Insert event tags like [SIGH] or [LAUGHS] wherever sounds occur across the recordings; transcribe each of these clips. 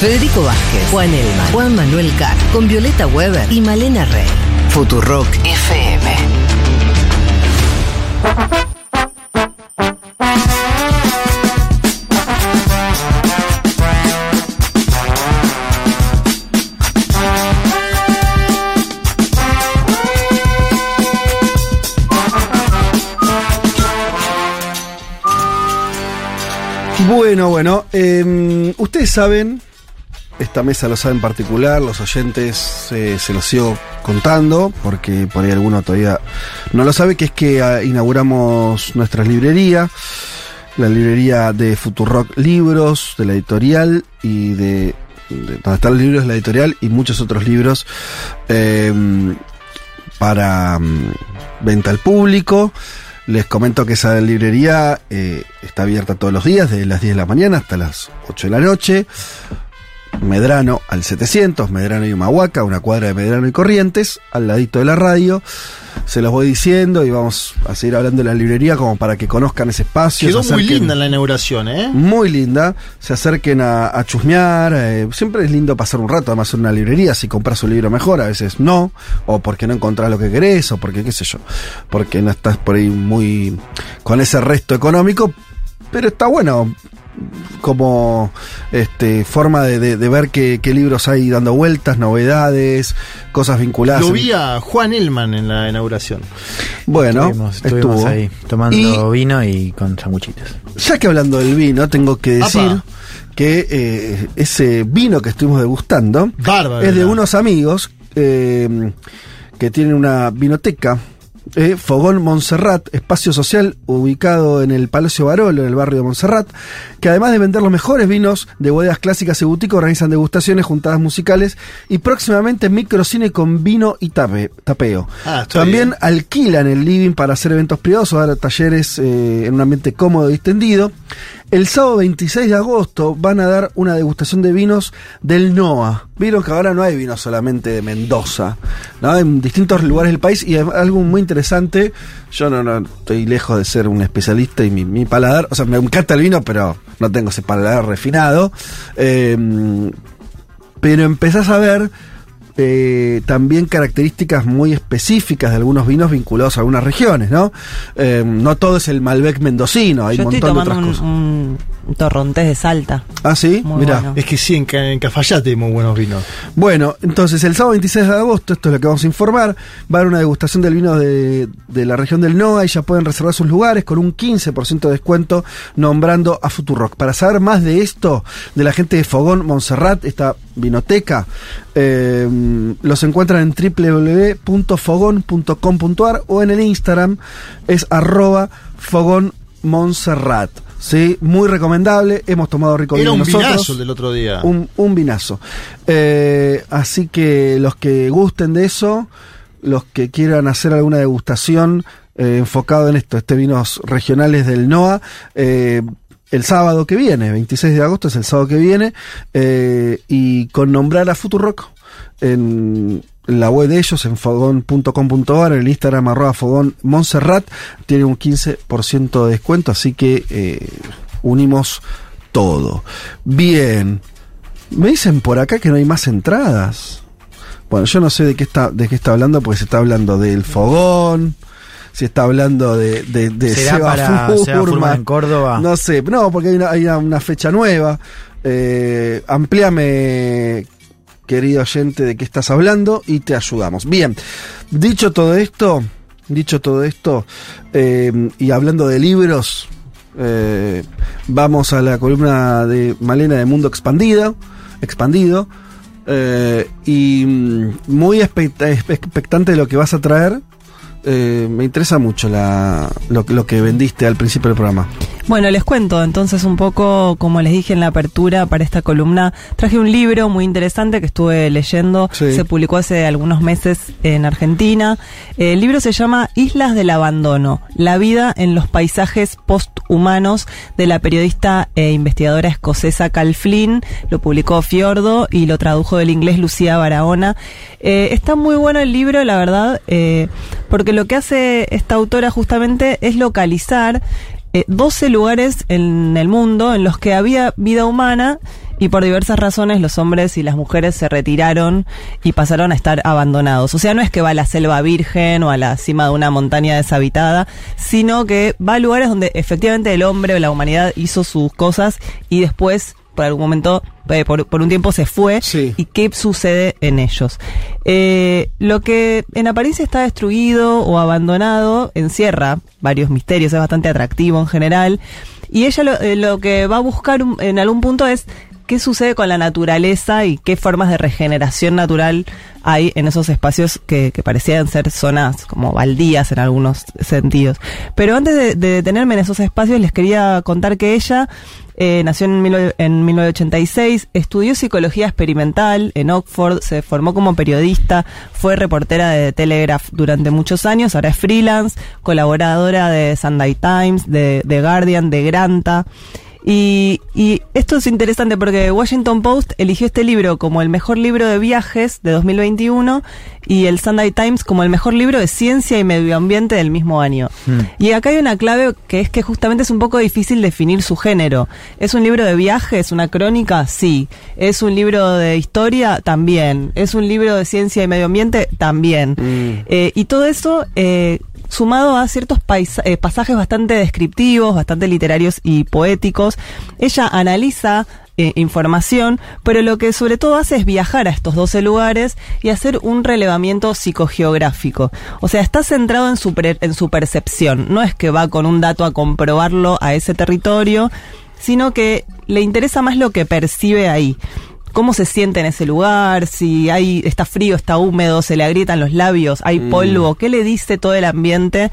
Federico Vázquez, Juan Elma, Juan Manuel Carr, con Violeta Weber y Malena Rey. Futurock FM. Bueno, bueno, eh, ustedes saben, esta mesa lo sabe en particular, los oyentes eh, se los sigo contando, porque por ahí alguno todavía no lo sabe, que es que ah, inauguramos nuestra librería, la librería de Futurock Libros, de la editorial y de, de donde están los libros de la editorial y muchos otros libros eh, para mm, venta al público. Les comento que esa librería eh, está abierta todos los días, desde las 10 de la mañana hasta las 8 de la noche. Medrano al 700, Medrano y Humahuaca, una cuadra de Medrano y Corrientes, al ladito de la radio. Se los voy diciendo y vamos a seguir hablando de la librería como para que conozcan ese espacio. Quedó muy linda la inauguración, ¿eh? Muy linda, se acerquen a, a chusmear, eh, siempre es lindo pasar un rato además en una librería, si compras un libro mejor, a veces no, o porque no encontrás lo que querés, o porque qué sé yo, porque no estás por ahí muy con ese resto económico, pero está bueno como este forma de, de- de ver qué, qué libros hay dando vueltas, novedades, cosas vinculadas. Lo vi a Juan Elman en la inauguración. Bueno, estuvimos, estuvimos estuvo. ahí tomando Y- vino y con sanguchitos. Ya que hablando del vino, tengo que decir Apa. que eh, ese vino que estuvimos degustando Bárbaro. es de ¿verdad? unos amigos eh, que tienen una vinoteca. Eh, Fogón Montserrat, espacio social ubicado en el Palacio Barolo, en el barrio de Montserrat, que además de vender los mejores vinos de bodegas clásicas y boutique, organizan degustaciones, juntadas musicales y próximamente microcine con vino y tape- tapeo. Ah, También bien. alquilan el living para hacer eventos privados o dar talleres eh, en un ambiente cómodo y distendido. El sábado 26 de agosto van a dar una degustación de vinos del NOA. Vieron que ahora no hay vino solamente de Mendoza, ¿no? en distintos lugares del país y algo muy interesante. Yo no, no estoy lejos de ser un especialista y mi, paladar, o sea, me encanta el vino, pero no tengo ese paladar refinado. Eh, pero empezás a ver eh, también características muy específicas de algunos vinos vinculados a algunas regiones, ¿no? Eh, no todo es el Malbec mendocino, hay Yo un estoy montón de otras cosas. un, un torrontés de Salta. Ah, sí, Muy mira. bueno. Es que sí, en, en Cafayate hay muy buenos vinos. Bueno, entonces el sábado 26 de agosto, esto es lo que vamos a informar, va a haber una degustación del vino de, de la región del NOA y ya pueden reservar sus lugares con un 15% de descuento nombrando a Futurock. Para saber más de esto, de la gente de Fogón Montserrat, esta vinoteca, eh, los encuentran en www.fogón.com.ar o en el Instagram es arroba Fogón Montserrat. Sí, muy recomendable, hemos tomado rico Era vino un nosotros. vinazo el del otro día. Un, un vinazo. Eh, así que los que gusten de eso, los que quieran hacer alguna degustación eh, enfocado en esto, este vinos regionales del NOA, eh, el sábado que viene, 26 de agosto es el sábado que viene, eh, y con nombrar a Futurock en la web de ellos, en fogón.com.ar, en el Instagram arroba fogón Montserrat, tiene un 15% de descuento, así que eh, unimos todo. Bien, me dicen por acá que no hay más entradas. Bueno, yo no sé de qué está, de qué está hablando, porque se está hablando del fogón, se está hablando de, de, de ¿Será Seba para Seba Furman. En Córdoba? No sé, no, porque hay una, hay una, una fecha nueva. Eh, amplíame, querido oyente, de qué estás hablando y te ayudamos. Bien, dicho todo esto, dicho todo esto, eh, y hablando de libros, eh, vamos a la columna de Malena de Mundo Expandido, expandido, eh, y mm, muy expecta- expectante de lo que vas a traer. Eh, me interesa mucho lo que vendiste al principio del programa. Bueno, les cuento entonces un poco, como les dije en la apertura para esta columna, traje un libro muy interesante que estuve leyendo, Sí. se publicó hace algunos meses en Argentina. El libro se llama Islas del Abandono, la vida en los paisajes posthumanos de la periodista e investigadora escocesa Cal Flynn, lo publicó Fiordo y lo tradujo del inglés Lucía Barahona. Eh, está muy bueno el libro, la verdad, eh, porque lo que hace esta autora justamente es localizar eh, 12 lugares en el mundo en los que había vida humana y por diversas razones los hombres y las mujeres se retiraron y pasaron a estar abandonados. O sea, no es que va a la selva virgen o a la cima de una montaña deshabitada, sino que va a lugares donde efectivamente el hombre o la humanidad hizo sus cosas y después por algún momento, eh, por, por un tiempo se fue. Sí. ¿Y qué sucede en ellos? Eh, lo que en apariencia está destruido o abandonado encierra varios misterios, es bastante atractivo en general. Y ella lo, eh, lo que va a buscar en algún punto es qué sucede con la naturaleza y qué formas de regeneración natural hay en esos espacios que, que parecían ser zonas como baldías en algunos sentidos. Pero antes de, de detenerme en esos espacios, les quería contar que ella eh, nació en, 19 en 1986, estudió psicología experimental en Oxford, se formó como periodista, fue reportera de Telegraph durante muchos años, ahora es freelance, colaboradora de Sunday Times, de The Guardian, de Granta. Y, y esto es interesante porque Washington Post eligió este libro como el mejor libro de viajes de 2021 y el Sunday Times como el mejor libro de ciencia y medio ambiente del mismo año. Y acá hay una clave que es que justamente es un poco difícil definir su género. ¿Es un libro de viajes, una crónica? Sí. ¿Es un libro de historia? También. ¿Es un libro de ciencia y medio ambiente? También. Eh, y todo eso... eh, sumado a ciertos eh, pasajes bastante descriptivos, bastante literarios y poéticos. Ella analiza eh, información, pero lo que sobre todo hace es viajar a estos 12 lugares y hacer un relevamiento psicogeográfico. O sea, está centrado en su, en su percepción, no es que va con un dato a comprobarlo a ese territorio, sino que le interesa más lo que percibe ahí cómo se siente en ese lugar, si hay está frío, está húmedo, se le agrietan los labios, hay polvo, qué le dice todo el ambiente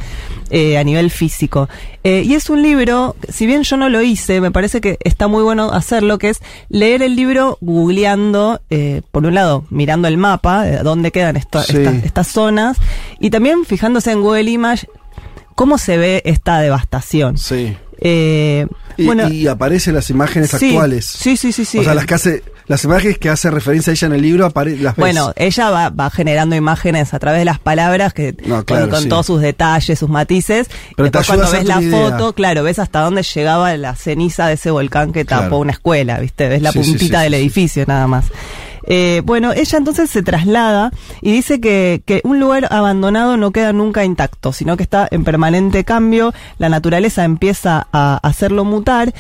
eh, a nivel físico. Eh, y es un libro, si bien yo no lo hice, me parece que está muy bueno hacerlo, que es leer el libro googleando, eh, por un lado, mirando el mapa, de dónde quedan esto- Sí. estas, estas zonas, y también fijándose en Google Image cómo se ve esta devastación. Sí. Eh, Y, bueno, y aparecen las imágenes sí, actuales. Sí, sí, sí, sí. O sea, las que hace, las imágenes que hace referencia a ella en el libro las ves. Bueno, ella va, va generando imágenes a través de las palabras que No, con- claro, con, sí. todos sus detalles, sus matices. Pero Después cuando ves la idea. foto, claro, ves hasta dónde llegaba la ceniza de ese volcán que tapó Claro. una escuela, ¿viste? Ves la Sí, puntita sí, del edificio nada más. Eh, bueno, ella entonces se traslada y dice que, que un lugar abandonado no queda nunca intacto, sino que está en permanente cambio, la naturaleza empieza a hacerlo mutar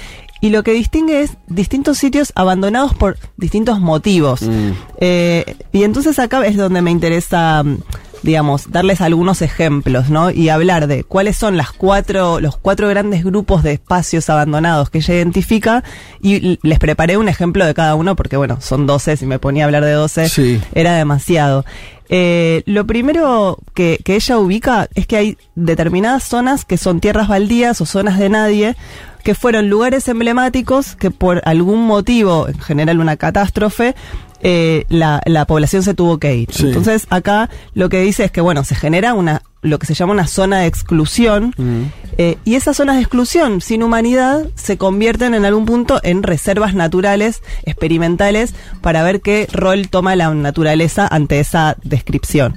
y lo que distingue es distintos sitios abandonados por distintos motivos. Mm. Eh, y entonces acá es donde me interesa, mm, digamos, darles algunos ejemplos, ¿no? Y hablar de cuáles son las cuatro, los cuatro grandes grupos de espacios abandonados que ella identifica. Y les preparé un ejemplo de cada uno, porque bueno, son 12, si me ponía a hablar de 12, Sí. era demasiado. Eh, lo primero que, que ella ubica es que hay determinadas zonas que son tierras baldías o zonas de nadie, que fueron lugares emblemáticos que por algún motivo, en general una catástrofe, eh, la, la población se tuvo que ir. Sí. Entonces acá lo que dice es que bueno, se genera una lo que se llama una zona de exclusión Mm. eh, y esas zonas de exclusión sin humanidad se convierten en algún punto en reservas naturales, experimentales, para ver qué rol toma la naturaleza ante esa descripción,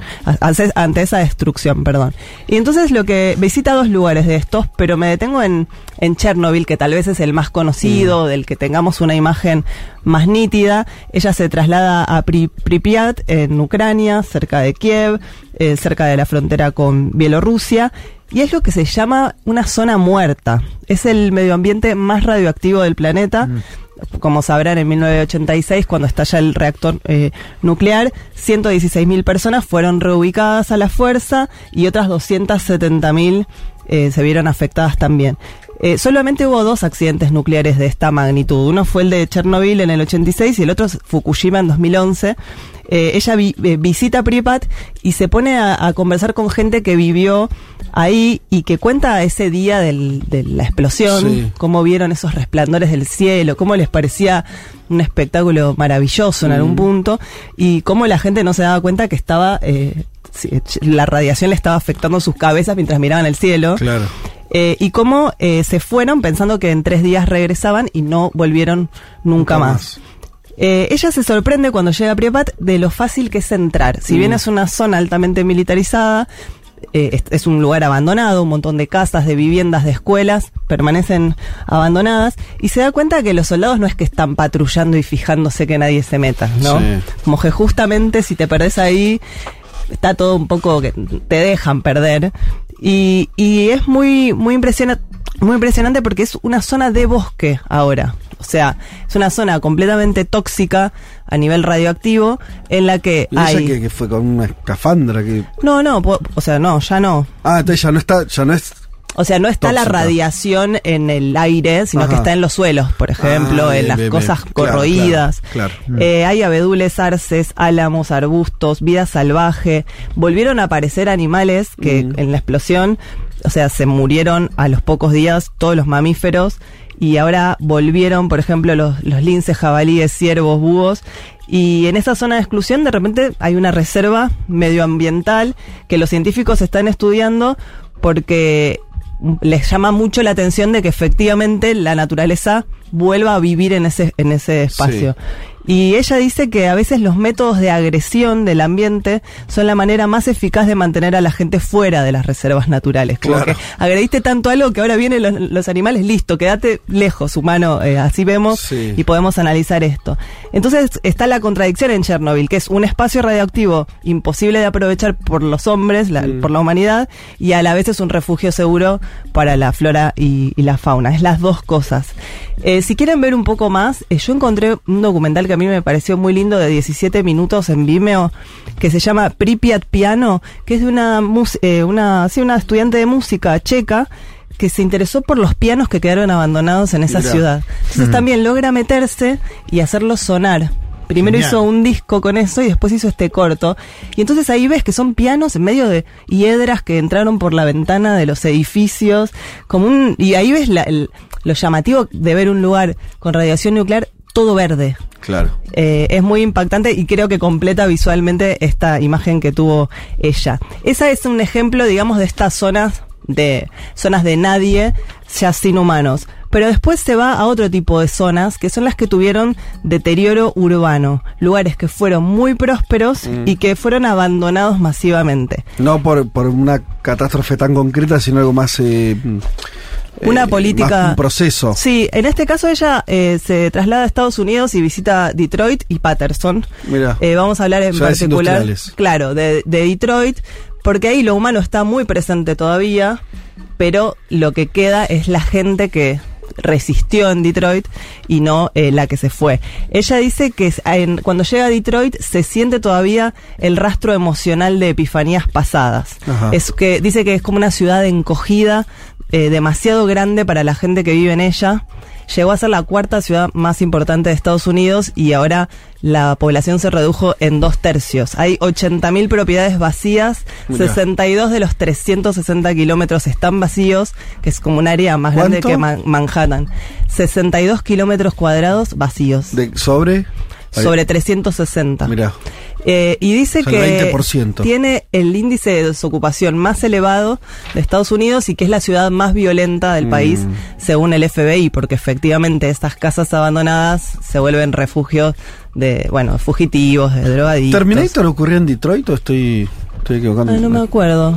ante esa destrucción, perdón. Y entonces lo que visita dos lugares de estos, pero me detengo en, en Chernobyl, que tal vez es el más conocido, del que tengamos una imagen más nítida. Ella se traslada a Pri- Pripyat, en Ucrania, cerca de Kiev, eh, cerca de la frontera con Bielorrusia, y es lo que se llama una zona muerta. Es el medio ambiente más radioactivo del planeta. Como sabrán, en 1986, cuando estalla el reactor eh, nuclear, 116.000 personas fueron reubicadas a la fuerza y otras 270.000 eh, se vieron afectadas también. Eh, solamente hubo dos accidentes nucleares de esta magnitud. Uno fue el de Chernobyl en el 86 y el otro Fukushima en 2011. Eh, ella vi- eh, visita Pripyat y se pone a, a conversar con gente que vivió ahí y que cuenta ese día del- de la explosión, Sí. cómo vieron esos resplandores del cielo, cómo les parecía un espectáculo maravilloso en algún punto y cómo la gente no se daba cuenta que estaba... eh, la radiación le estaba afectando sus cabezas mientras miraban el cielo. Claro. Eh, y cómo eh, se fueron pensando que en tres días regresaban y no volvieron nunca, Nunca más. más. Eh, ella se sorprende cuando llega a Pripyat de lo fácil que es entrar. Si bien Mm. es una zona altamente militarizada, eh, es, es un lugar abandonado, un montón de casas, de viviendas, de escuelas permanecen abandonadas y se da cuenta que los soldados no es que están patrullando y fijándose que nadie se meta, ¿no? Sí. Como que justamente si te perdés ahí está todo un poco que te dejan perder y, y es muy muy impresionante muy impresionante porque es una zona de bosque ahora. O sea, es una zona completamente tóxica a nivel radioactivo en la que Y ella hay que, que fue con una escafandra que. No, no, po- o sea, no, ya no. Ah, entonces ya no está, ya no es. O sea, no está la radiación en el aire, sino que está en los suelos, por ejemplo, Ah, bien, en las cosas. Claro, corroídas. claro, claro. Eh, hay abedules, arces, álamos, arbustos, vida salvaje. Volvieron a aparecer animales que Mm. en la explosión, o sea, se murieron a los pocos días todos los mamíferos y ahora volvieron, por ejemplo, los, los linces, jabalíes, ciervos, búhos. Y en esa zona de exclusión de repente hay una reserva medioambiental que los científicos están estudiando porque les llama mucho la atención de que efectivamente la naturaleza vuelva a vivir en ese, en ese espacio. Y ella dice que a veces los métodos de agresión del ambiente son la manera más eficaz de mantener a la gente fuera de las reservas naturales. Como Claro. que agrediste tanto algo que ahora vienen los, los animales, listo, quédate lejos, humano, eh, así vemos Sí. y podemos analizar esto. Entonces está la contradicción en Chernobyl, que es un espacio radioactivo imposible de aprovechar por los hombres, la- Mm. por la humanidad, y a la vez es un refugio seguro para la flora y, y la fauna. Es las dos cosas. Eh, si quieren ver un poco más, eh, yo encontré un documental que a mí me pareció muy lindo de 17 minutos en Vimeo, que se llama Pripyat Piano, que es de una, eh, una, sí, una estudiante de música checa que se interesó por los pianos que quedaron abandonados en esa ciudad. Entonces [LAUGHS] también logra meterse y hacerlos sonar. Primero Genial. hizo un disco con eso y después hizo este corto. Y entonces ahí ves que son pianos en medio de hiedras que entraron por la ventana de los edificios. Como un, y ahí ves la- el- lo llamativo de ver un lugar con radiación nuclear todo verde. Claro. Eh, es muy impactante y creo que completa visualmente esta imagen que tuvo ella. Esa es un ejemplo, digamos, de estas zonas de zonas de nadie, ya sin humanos. Pero después se va a otro tipo de zonas, que son las que tuvieron deterioro urbano, lugares que fueron muy prósperos y que fueron abandonados masivamente. No por, por una catástrofe tan concreta, sino algo más. eh, Una eh, política- más un proceso. Sí, en este caso ella eh, se traslada a Estados Unidos y visita Detroit y Patterson. Mira. Eh, vamos a hablar en particular, claro, de, de Detroit, porque ahí lo humano está muy presente todavía, pero lo que queda es la gente que resistió en Detroit y no eh, la que se fue. Ella dice que en- cuando llega a Detroit se siente todavía el rastro emocional de epifanías pasadas. Ajá. Es que dice que es como una ciudad encogida, eh, demasiado grande para la gente que vive en ella. Llegó a ser la cuarta ciudad más importante de Estados Unidos y ahora la población se redujo en dos tercios. Hay 80.000 propiedades vacías, Mirá. 62 de los 360 kilómetros están vacíos, que es como un área más grande que Man- Manhattan. 62 kilómetros cuadrados vacíos, De, sobre. Sobre 360. Mira. Eh, y dice O sea, que el 20%. tiene el índice de desocupación más elevado de Estados Unidos y que es la ciudad más violenta del Mm. país, según el FBI, porque efectivamente estas casas abandonadas se vuelven refugios de, bueno, fugitivos, de drogadictos. ¿Terminator ocurrió en Detroit o estoy, estoy equivocando? Ah, no me acuerdo.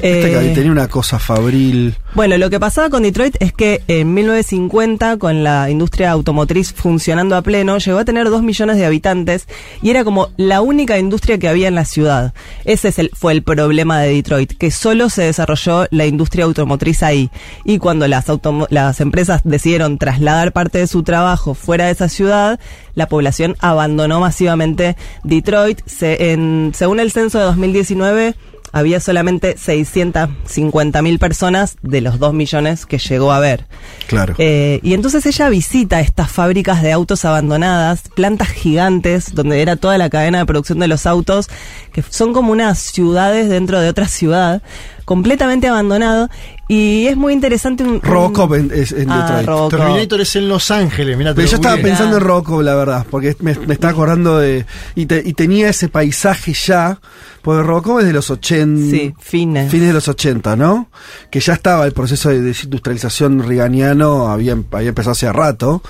Eh, tenía una cosa fabril. Bueno, lo que pasaba con Detroit es que en 1950, con la industria automotriz funcionando a pleno, llegó a tener dos millones de habitantes y era como la única industria que había en la ciudad. Ese es el, fue el problema de Detroit, que solo se desarrolló la industria automotriz ahí. Y cuando las, las empresas decidieron trasladar parte de su trabajo fuera de esa ciudad, la población abandonó masivamente Detroit. Se- en- según el censo de 2019, había solamente 650 mil personas de los 2 millones que llegó a ver. Claro. Eh, y entonces ella visita estas fábricas de autos abandonadas, plantas gigantes, donde era toda la cadena de producción de los autos, que son como unas ciudades dentro de otra ciudad, completamente abandonado. Y es muy interesante un... Robocop en, es en Ah, Detroit. Robocop. Terminator es en Los Ángeles, lo yo estaba pensando en. Robocop, la verdad, porque me, me estaba acordando de. Y, te- y tenía ese paisaje ya, porque Robocop es de los 80. Sí, fines. Fines de los 80, ¿no? Que ya estaba el proceso de desindustrialización riganiano, había, había empezado hace rato.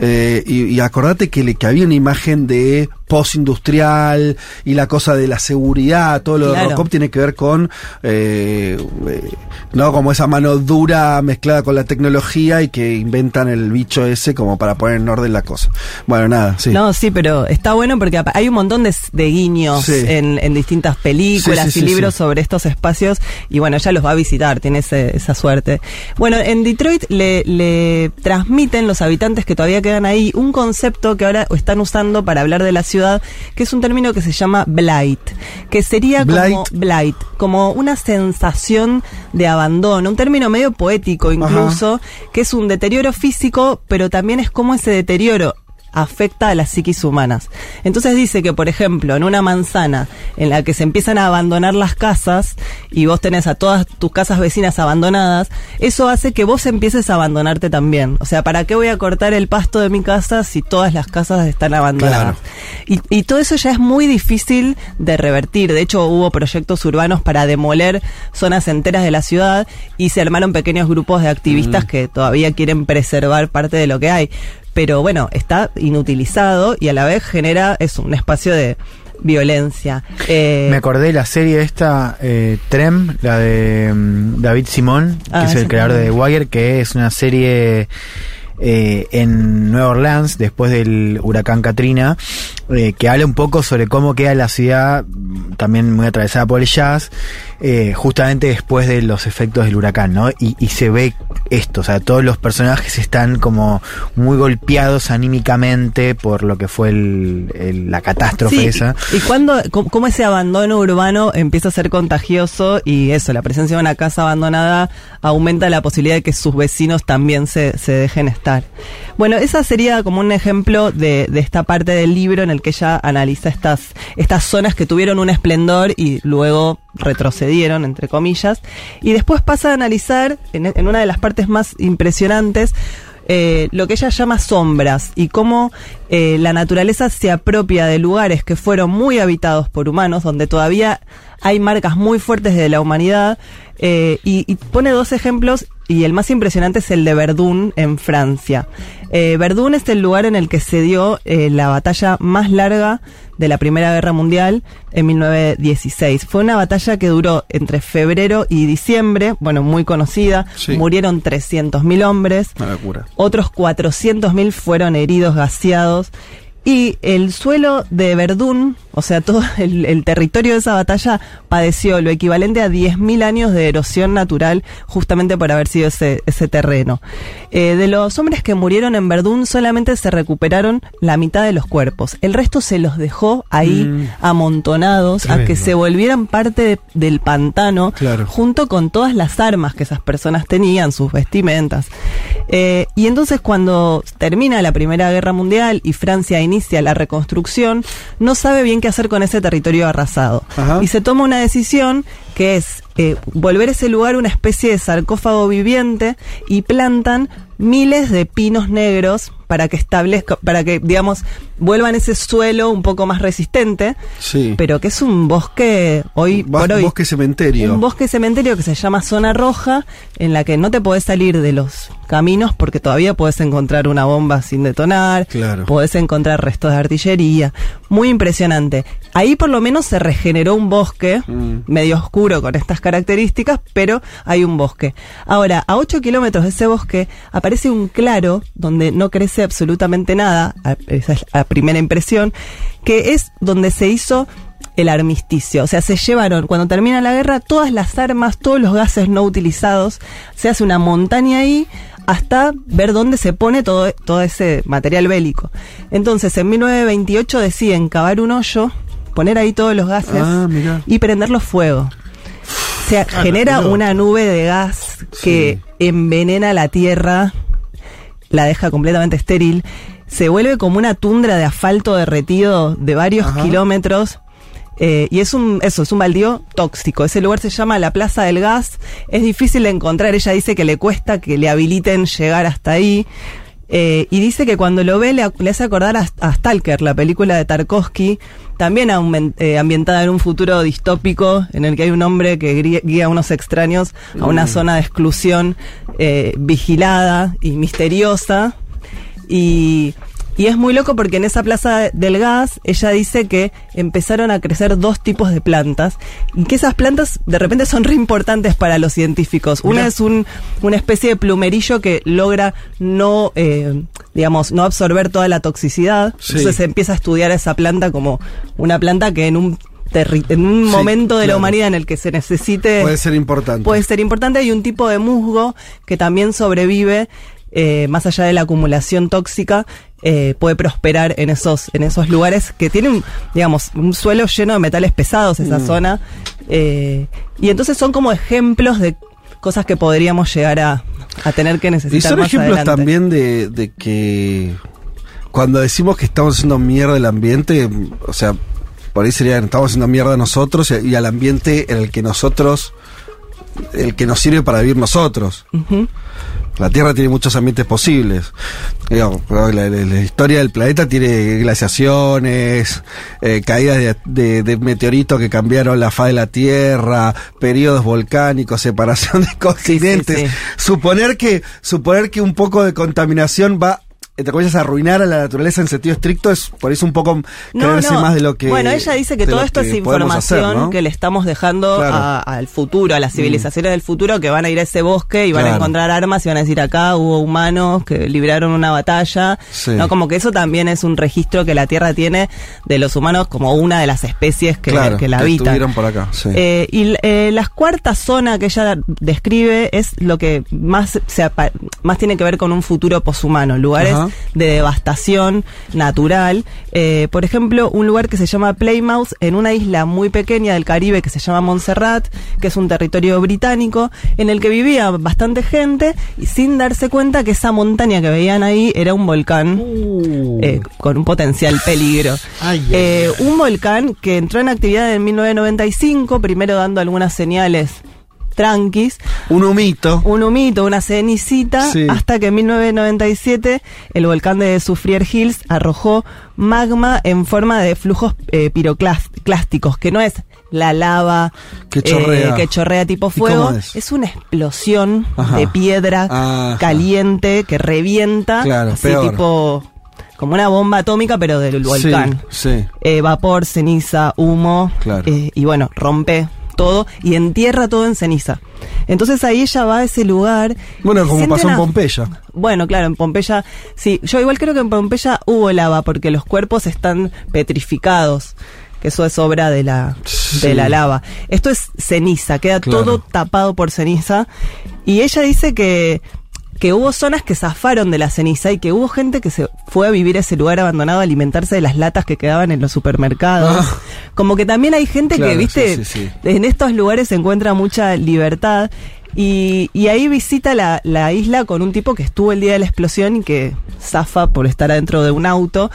Eh, y, y acordate que, le, que había una imagen de postindustrial y la cosa de la seguridad, todo lo de Claro. Robocop tiene que ver con, eh, eh, no como esa mano dura mezclada con la tecnología y que inventan el bicho ese como para poner en orden la cosa. Bueno, nada, sí. No, sí, pero está bueno porque hay un montón de, de guiños Sí. en, en distintas películas Sí, sí, y libros sobre estos espacios y bueno, ella los va a visitar, tiene ese- esa suerte. Bueno, en Detroit le, le transmiten los habitantes que todavía quedan ahí un concepto que ahora están usando para hablar de la ciudad, que es un término que se llama blight, que sería como Blight. blight, como una sensación de abandono, un término medio poético incluso, que es un deterioro físico, pero también es como ese deterioro afecta a las psiquis humanas. Entonces dice que, por ejemplo, en una manzana en la que se empiezan a abandonar las casas y vos tenés a todas tus casas vecinas abandonadas, eso hace que vos empieces a abandonarte también. O sea, ¿para qué voy a cortar el pasto de mi casa si todas las casas están abandonadas? Y, y todo eso ya es muy difícil de revertir. De hecho, hubo proyectos urbanos para demoler zonas enteras de la ciudad y se armaron pequeños grupos de activistas que todavía quieren preservar parte de lo que hay. Pero bueno, está inutilizado y a la vez genera es un espacio de violencia. Eh, Me acordé de la serie esta, eh, Trem, la de mm, David Simón, Ah, que es el creador de The. Wire, que es una serie eh, en Nueva Orleans, después del huracán Katrina, eh, que habla un poco sobre cómo queda la ciudad, también muy atravesada por el jazz, eh, justamente después de los efectos del huracán, ¿no? Y, y se ve esto, o sea, todos los personajes están como muy golpeados anímicamente por lo que fue el- el- la catástrofe Sí, esa. Y, y cuando, cómo, cómo ese abandono urbano empieza a ser contagioso y eso, la presencia de una casa abandonada aumenta la posibilidad de que sus vecinos también se, se dejen estar. Bueno, esa sería como un ejemplo de, esta parte del libro en el que ella analiza estas, estas zonas que tuvieron un esplendor y luego retrocedieron, entre comillas, y después pasa a analizar en, en una de las partes más impresionantes eh, lo que ella llama sombras y cómo eh, la naturaleza se apropia de lugares que fueron muy habitados por humanos, donde todavía hay marcas muy fuertes de la humanidad, eh, y, y pone dos ejemplos, y el más impresionante es el de Verdún en Francia. Eh, Verdún es el lugar en el que se dio eh, la batalla más larga de la Primera Guerra Mundial en 1916. Fue una batalla que duró entre febrero y diciembre, bueno, muy conocida, Sí. murieron 300.000 hombres. Una locura. Otros 400.000 fueron heridos, gaseados. Y el suelo de Verdún, o sea, todo [LAUGHS] el, el territorio de esa batalla, padeció lo equivalente a 10.000 años de erosión natural, justamente por haber sido ese, ese terreno. Eh, de los hombres que murieron en Verdún, solamente se recuperaron la mitad de los cuerpos. El resto se los dejó ahí Mm. amontonados a que se volvieran parte de- del pantano, Claro. junto con todas las armas que esas personas tenían, sus vestimentas. Eh, y entonces cuando termina la Primera Guerra Mundial y Francia inicia la reconstrucción, no sabe bien qué hacer con ese territorio arrasado. Ajá. Y se toma una decisión que es eh, volver ese lugar una especie de sarcófago viviente y plantan miles de pinos negros para que establezca, para que, digamos, vuelvan ese suelo un poco más resistente, Sí. pero que es un bosque hoy por hoy. bosque cementerio. Un bosque cementerio que se llama Zona Roja, en la que no te podés salir de los caminos porque todavía podés encontrar una bomba sin detonar, Claro. podés encontrar restos de artillería. Muy impresionante. Ahí por lo menos se regeneró un bosque, Mm. medio oscuro con estas características, pero hay un bosque. Ahora, a 8 kilómetros de ese bosque aparece un claro donde no crece absolutamente nada, esa es la primera impresión, que es donde se hizo el armisticio. O sea, se llevaron, cuando termina la guerra, todas las armas, todos los gases no utilizados, se hace una montaña ahí hasta ver dónde se pone todo, todo ese material bélico. Entonces, en 1928 deciden cavar un hoyo, poner ahí todos los gases Ah, y prenderlos fuego. Se genera loco. una nube de gas que envenena la tierra, la deja completamente estéril, se vuelve como una tundra de asfalto derretido de varios Ajá. kilómetros. eh, y es un, eso, es un baldío tóxico. Ese lugar se llama la Plaza del Gas. Es difícil de encontrar. Ella dice que le cuesta que le habiliten llegar hasta ahí. Eh, y dice que cuando lo ve le, le hace acordar a, a Stalker, la película de Tarkovsky, también eh, ambientada en un futuro distópico en el que hay un hombre que guía a unos extraños a una zona de exclusión eh, vigilada y misteriosa. Y Y es muy loco porque en esa plaza del gas, ella dice que empezaron a crecer dos tipos de plantas y que esas plantas de repente son re importantes para los científicos. Una es un, una especie de plumerillo que logra no, eh, digamos, no absorber toda la toxicidad. Sí. Entonces se empieza a estudiar esa planta como una planta que en un en un Sí, momento de la humanidad en el que se necesite Puede ser importante. puede ser importante. Hay un tipo de musgo que también sobrevive, eh, más allá de la acumulación tóxica, eh, puede prosperar en esos, en esos lugares que tienen, digamos, un suelo lleno de metales pesados, Mm. esa zona. eh, y entonces son como ejemplos de cosas que podríamos llegar a, a tener que Y necesitar son más ejemplos adelante. también de, de que cuando decimos que estamos haciendo mierda el ambiente, o sea, por ahí sería estamos haciendo mierda a nosotros y, y al ambiente en el que nosotros, el que nos sirve para vivir nosotros. La Tierra tiene muchos ambientes posibles. Digamos, la, la- la historia del planeta tiene glaciaciones, eh, caídas de, de- de meteoritos que cambiaron la faz de la Tierra, periodos volcánicos, separación de continentes. sí. Suponer que suponer que un poco de contaminación va entre comillas, arruinar a la naturaleza en sentido estricto es por eso un poco creerse más de lo que. Bueno, ella dice que todo esto es que información hacer, ¿no? que le estamos dejando Claro. Mm. a- al futuro, a las civilizaciones del futuro que van a ir a ese bosque y van a encontrar armas y van a decir acá hubo humanos que libraron una batalla. Sí. No, como que eso también es un registro que la Tierra tiene de los humanos como una de las especies que, Claro, que la que habitan. estuvieron por acá, sí. Eh, y eh, la cuarta zona que ella describe es lo que más se más tiene que ver con un futuro poshumano, lugares Ajá. De devastación natural. Eh, por ejemplo, un lugar que se llama Plymouth, en una isla muy pequeña del Caribe que se llama Montserrat, que es un territorio británico, en el que vivía bastante gente y sin darse cuenta que esa montaña que veían ahí era un volcán eh, con un potencial peligro. Ay, ay, Eh, un volcán que entró en actividad en 1995, primero dando algunas señales tranquis, Un humito. un humito, una cenicita, Sí. hasta que en 1997 el volcán de Soufrier Hills arrojó magma en forma de flujos eh, piroclásticos, que no es la lava Que chorrea. eh, que chorrea tipo ¿Y cómo fuego, es? es? una explosión Ajá. de piedra Ajá. caliente que revienta, Claro, así peor. tipo como una bomba atómica pero del volcán Sí, sí. eh, vapor, ceniza, humo, Claro. eh, y bueno, rompe todo y entierra todo en ceniza. Entonces ahí ella va a ese lugar. Bueno, como pasó en Pompeya. Bueno, claro, en Pompeya, sí, yo igual creo que en Pompeya hubo lava porque los cuerpos están petrificados. Que eso es obra de la, Sí. de la lava. Esto es ceniza, queda Claro. todo tapado por ceniza. Y ella dice que, que hubo zonas que zafaron de la ceniza y que hubo gente que se fue a vivir a ese lugar abandonado a alimentarse de las latas que quedaban en los supermercados. Ah. Como que también hay gente Claro, que, viste, sí, sí, sí. en estos lugares se encuentra mucha libertad. Y, y ahí visita la, la isla con un tipo que estuvo el día de la explosión y que zafa por estar adentro de un auto.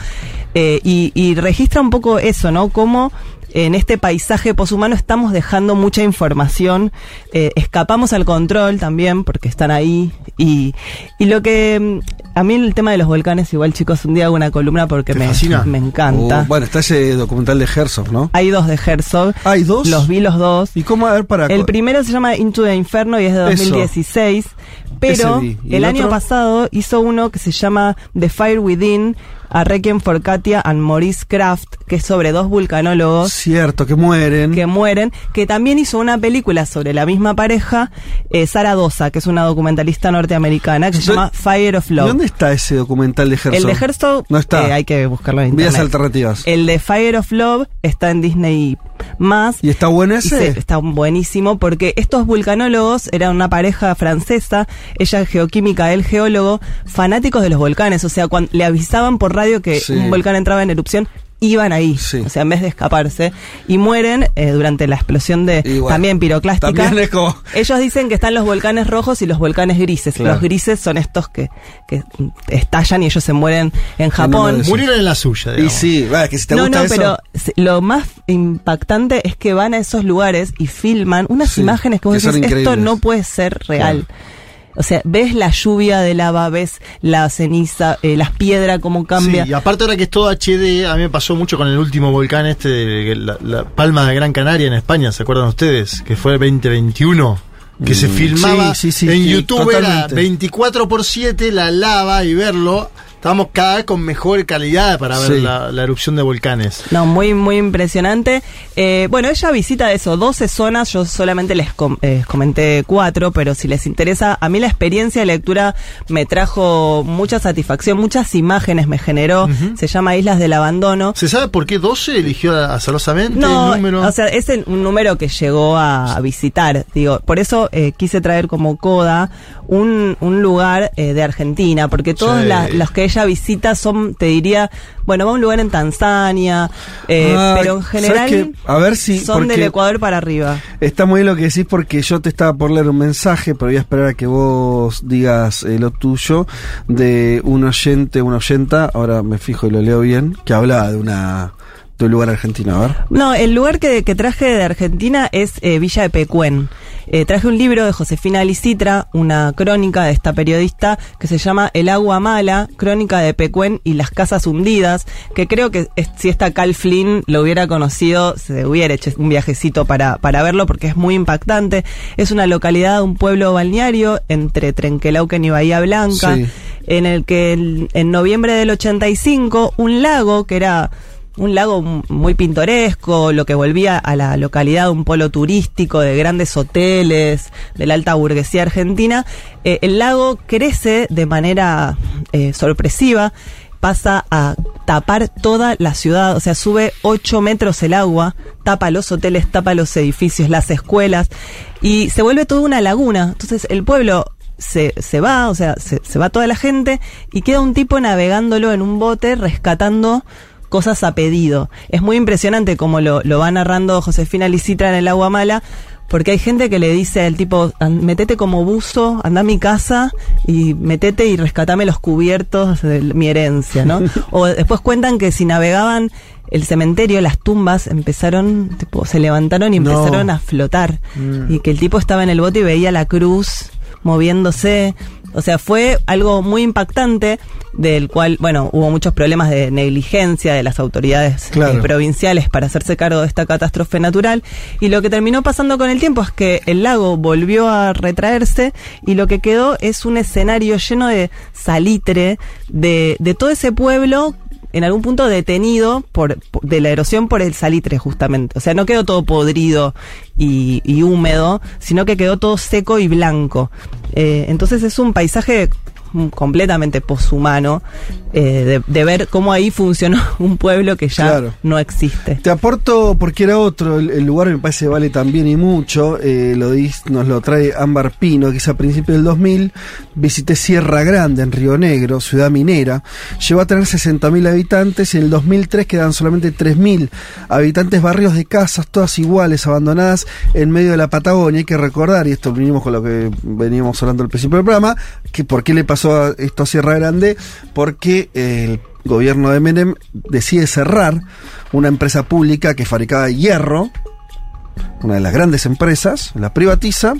eh, y, y registra un poco eso, ¿no? Cómo en este paisaje poshumano estamos dejando mucha información, eh, escapamos al control también porque están ahí. Y, y lo que mm, a mí el tema de los volcanes, igual chicos, un día hago una columna porque ¿Te me, me encanta. Uh, bueno, está ese documental de Herzog, ¿no? Hay dos de Herzog. ¿Hay dos? Los vi los dos. ¿Y cómo a ver para El primero se llama Into the Inferno y es de Eso. 2016. Pero Ese vi. ¿Y el el año pasado hizo uno que se llama The Fire Within, a Requiem for Katia and Maurice Kraft, que es sobre dos vulcanólogos Cierto, que mueren. que mueren, que también hizo una película sobre la misma pareja, eh, Sara Dosa, que es una documentalista norteamericana, que se ¿Dó- llama Fire of ¿Y Love. dónde está ese documental de Herzog? El de Herzog No está. eh, hay que buscarlo en Vías alternativas. El de Fire of Love está en Disney más. ¿Y está bueno ese? se- está buenísimo porque estos vulcanólogos eran una pareja francesa, ella geoquímica, él geólogo, fanáticos de los volcanes. O sea, cuando le avisaban por radio que Sí. un volcán entraba en erupción, iban ahí. Sí. O sea, en vez de escaparse. Y mueren eh, durante la explosión de Y bueno, también piroclástica. también es como- Ellos dicen que están los volcanes rojos y los volcanes grises. Claro. Los grises son estos que, que estallan y ellos se mueren en Japón. esos. Murieron en la suya, Y digamos. sí, va, que si te no, gusta no, eso. pero lo más impactante es que van a esos lugares y filman unas Sí, imágenes que vos que decís, esto increíbles". no puede ser real. O sea, ves la lluvia de lava, ves la ceniza, eh, las piedras, cómo cambia. Sí, y aparte ahora que es todo HD, a mí me pasó mucho con el último volcán este, de la, la Palma de Gran Canaria en España, ¿se acuerdan ustedes? Que fue el 2021. Que se Mm, filmaba sí, sí, sí, en sí, YouTube era totalmente. 24 por 7 la lava y verlo estábamos cada vez con mejor calidad para ver Sí. la, la erupción de volcanes. No, muy, muy impresionante. Eh, bueno, ella visita eso, 12 zonas, yo solamente les com- eh, comenté cuatro, pero si les interesa, a mí la experiencia de lectura me trajo mucha satisfacción, muchas imágenes me generó, se llama Islas del Abandono. ¿Se sabe por qué 12 eligió azarosamente No, el número? o sea, es el- un número que llegó a, a visitar, digo, por eso eh, quise traer como coda un, un lugar de Argentina, porque todos Sí. la- los que ella visita son, te diría, bueno, va a un lugar en Tanzania, eh, Ah, pero en ¿sabes general qué? A ver si- son del Ecuador para arriba. Está muy bien lo que decís porque yo te estaba por leer un mensaje, pero voy a esperar a que vos digas eh, lo tuyo, de un oyente, una oyenta, ahora me fijo y lo leo bien, que hablaba de una un lugar argentino, a ver. No, el lugar que, que traje de Argentina es eh, Villa de Pecuén. Eh, traje un libro de Josefina Licitra, una crónica de esta periodista que se llama El agua mala, crónica de Pecuén y las casas hundidas, que creo que es- si esta Cal Flynn lo hubiera conocido, se hubiera hecho un viajecito para, para verlo porque es muy impactante. Es una localidad, un pueblo balneario entre Trenquelauquen y Bahía Blanca, Sí. en el que en, en noviembre del 85 un lago que era un lago muy pintoresco, lo que volvía a la localidad un polo turístico de grandes hoteles, de la alta burguesía argentina, eh, el lago crece de manera eh, sorpresiva, pasa a tapar toda la ciudad, o sea, sube 8 metros el agua, tapa los hoteles, tapa los edificios, las escuelas, y se vuelve toda una laguna. Entonces el pueblo se, se va, o sea, se, se va toda la gente y queda un tipo navegándolo en un bote rescatando cosas a pedido. Es muy impresionante como lo, lo va narrando Josefina Licitra en el agua mala. Porque hay gente que le dice al tipo, "An- metete como buzo, anda a mi casa y metete y rescatame los cubiertos de mi herencia, ¿no? [LAUGHS] o después cuentan que si navegaban el cementerio, las tumbas empezaron, tipo, se levantaron y No. empezaron a flotar. Y que el tipo estaba en el bote y veía la cruz moviéndose. O sea, fue algo muy impactante, del cual, bueno, hubo muchos problemas de negligencia de las autoridades Claro. eh, provinciales para hacerse cargo de esta catástrofe natural. Y lo que terminó pasando con el tiempo es que el lago volvió a retraerse y lo que quedó es un escenario lleno de salitre, de, de todo ese pueblo en algún punto detenido por, de la erosión por el salitre justamente. O sea, no quedó todo podrido y, y húmedo, sino que quedó todo seco y blanco. Eh, entonces es un paisaje completamente poshumano eh, de, de ver cómo ahí funcionó [LAUGHS] un pueblo que ya Claro. no existe. Te aporto porque era otro, el, el lugar me parece vale también y mucho, eh, lo nos lo trae Ámbar Pino, que es a principios del 2000, visité Sierra Grande en Río Negro, ciudad minera, llegó a tener 60.000 habitantes y en el 2003 quedan solamente 3.000 habitantes, barrios de casas, todas iguales, abandonadas en medio de la Patagonia, hay que recordar, y esto vinimos con lo que veníamos hablando al principio del programa, que por qué le pasó esto a Sierra Grande, porque el gobierno de Menem decide cerrar una empresa pública que fabricaba hierro, una de las grandes empresas, la privatiza,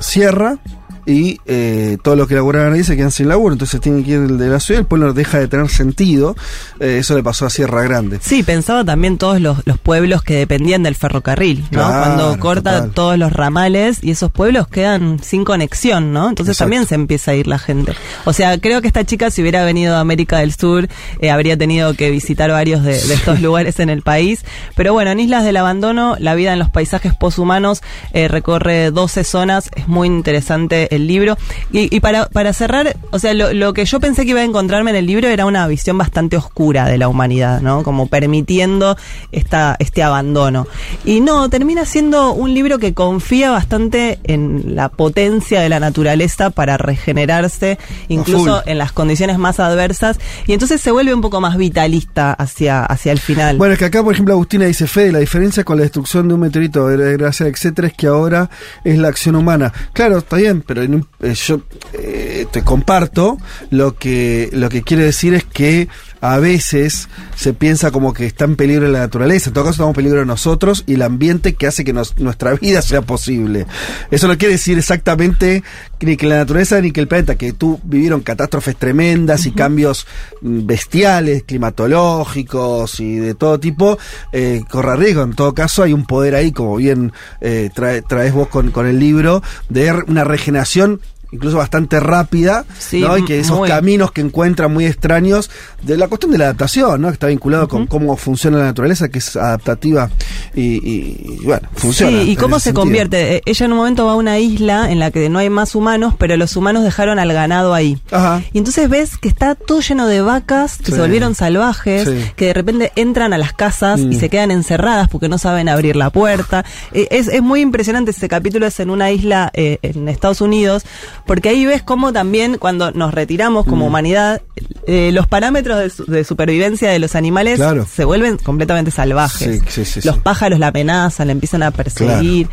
cierra y eh, todo lo que elaboraban ahí se quedan sin laburo, entonces tienen que ir de la ciudad, el pueblo deja de tener sentido, eh, eso le pasó a Sierra Grande. Sí, pensaba también todos los, los pueblos que dependían del ferrocarril, ¿no? Claro, Cuando corta total. todos los ramales y esos pueblos quedan sin conexión, ¿no? Entonces Exacto. también se empieza a ir la gente. O sea, creo que esta chica si hubiera venido a América del Sur eh, habría tenido que visitar varios de, de estos lugares en el país. Pero bueno, en Islas del Abandono, la vida en los paisajes poshumanos eh, recorre 12 zonas, es muy interesante el libro. Y, y para, para cerrar, o sea, lo, lo que yo pensé que iba a encontrarme en el libro era una visión bastante oscura de la humanidad, ¿no? Como permitiendo esta, este abandono. Y no, termina siendo un libro que confía bastante en la potencia de la naturaleza para regenerarse, incluso full. en las condiciones más adversas. Y entonces se vuelve un poco más vitalista hacia, hacia el final. Bueno, es que acá, por ejemplo, Agustina dice, Fede, la diferencia con la destrucción de un meteorito, desgracia, etcétera, es que ahora es la acción humana. Claro, está bien, pero un- eh, yo eh, te comparto lo que, lo que quiere decir es que a veces se piensa como que está en peligro la naturaleza, en todo caso estamos en peligro nosotros y el ambiente que hace que nos- nuestra [LAUGHS] vida sea posible. Eso no quiere decir exactamente ni que la naturaleza ni que el planeta, que tú vivieron catástrofes tremendas y cambios mm, bestiales, climatológicos y de todo tipo, eh, corra riesgo. En todo caso hay un poder ahí, como bien eh, trae- traes vos con, con el libro, de una regeneración incluso bastante rápida, Sí, ¿no? Y que esos muy. caminos que encuentran muy extraños, de la cuestión de la adaptación, ¿no? Que está vinculado con cómo funciona la naturaleza, que es adaptativa y, y- y, bueno, funciona. Sí, y cómo se sentido. convierte. Eh, Ella en un momento va a una isla en la que no hay más humanos, pero los humanos dejaron al ganado ahí. Ajá. Y entonces ves que está todo lleno de vacas que Sí. se volvieron salvajes, Sí. que de repente entran a las casas y Mm. se quedan encerradas porque no saben abrir la puerta. Eh, es, es muy impresionante ese capítulo, es en una isla eh, en Estados Unidos, porque ahí ves cómo también cuando nos retiramos Mm. como humanidad, eh, los parámetros de, su- de supervivencia de los animales Claro. se vuelven completamente salvajes. Sí, sí, sí, los sí. pájaros la amenazan, la empiezan a perseguir.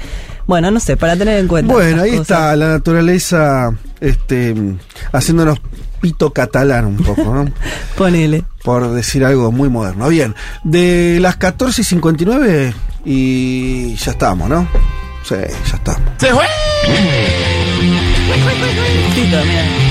Bueno, no sé, para tener en cuenta. Bueno, ahí cosas. está la naturaleza este, haciéndonos pito catalán un poco, ¿no? [LAUGHS] Ponele. Por decir algo muy moderno. Bien, de las 14 y 59 y ya estamos, ¿no? Sí, ya estamos. Tito, mira.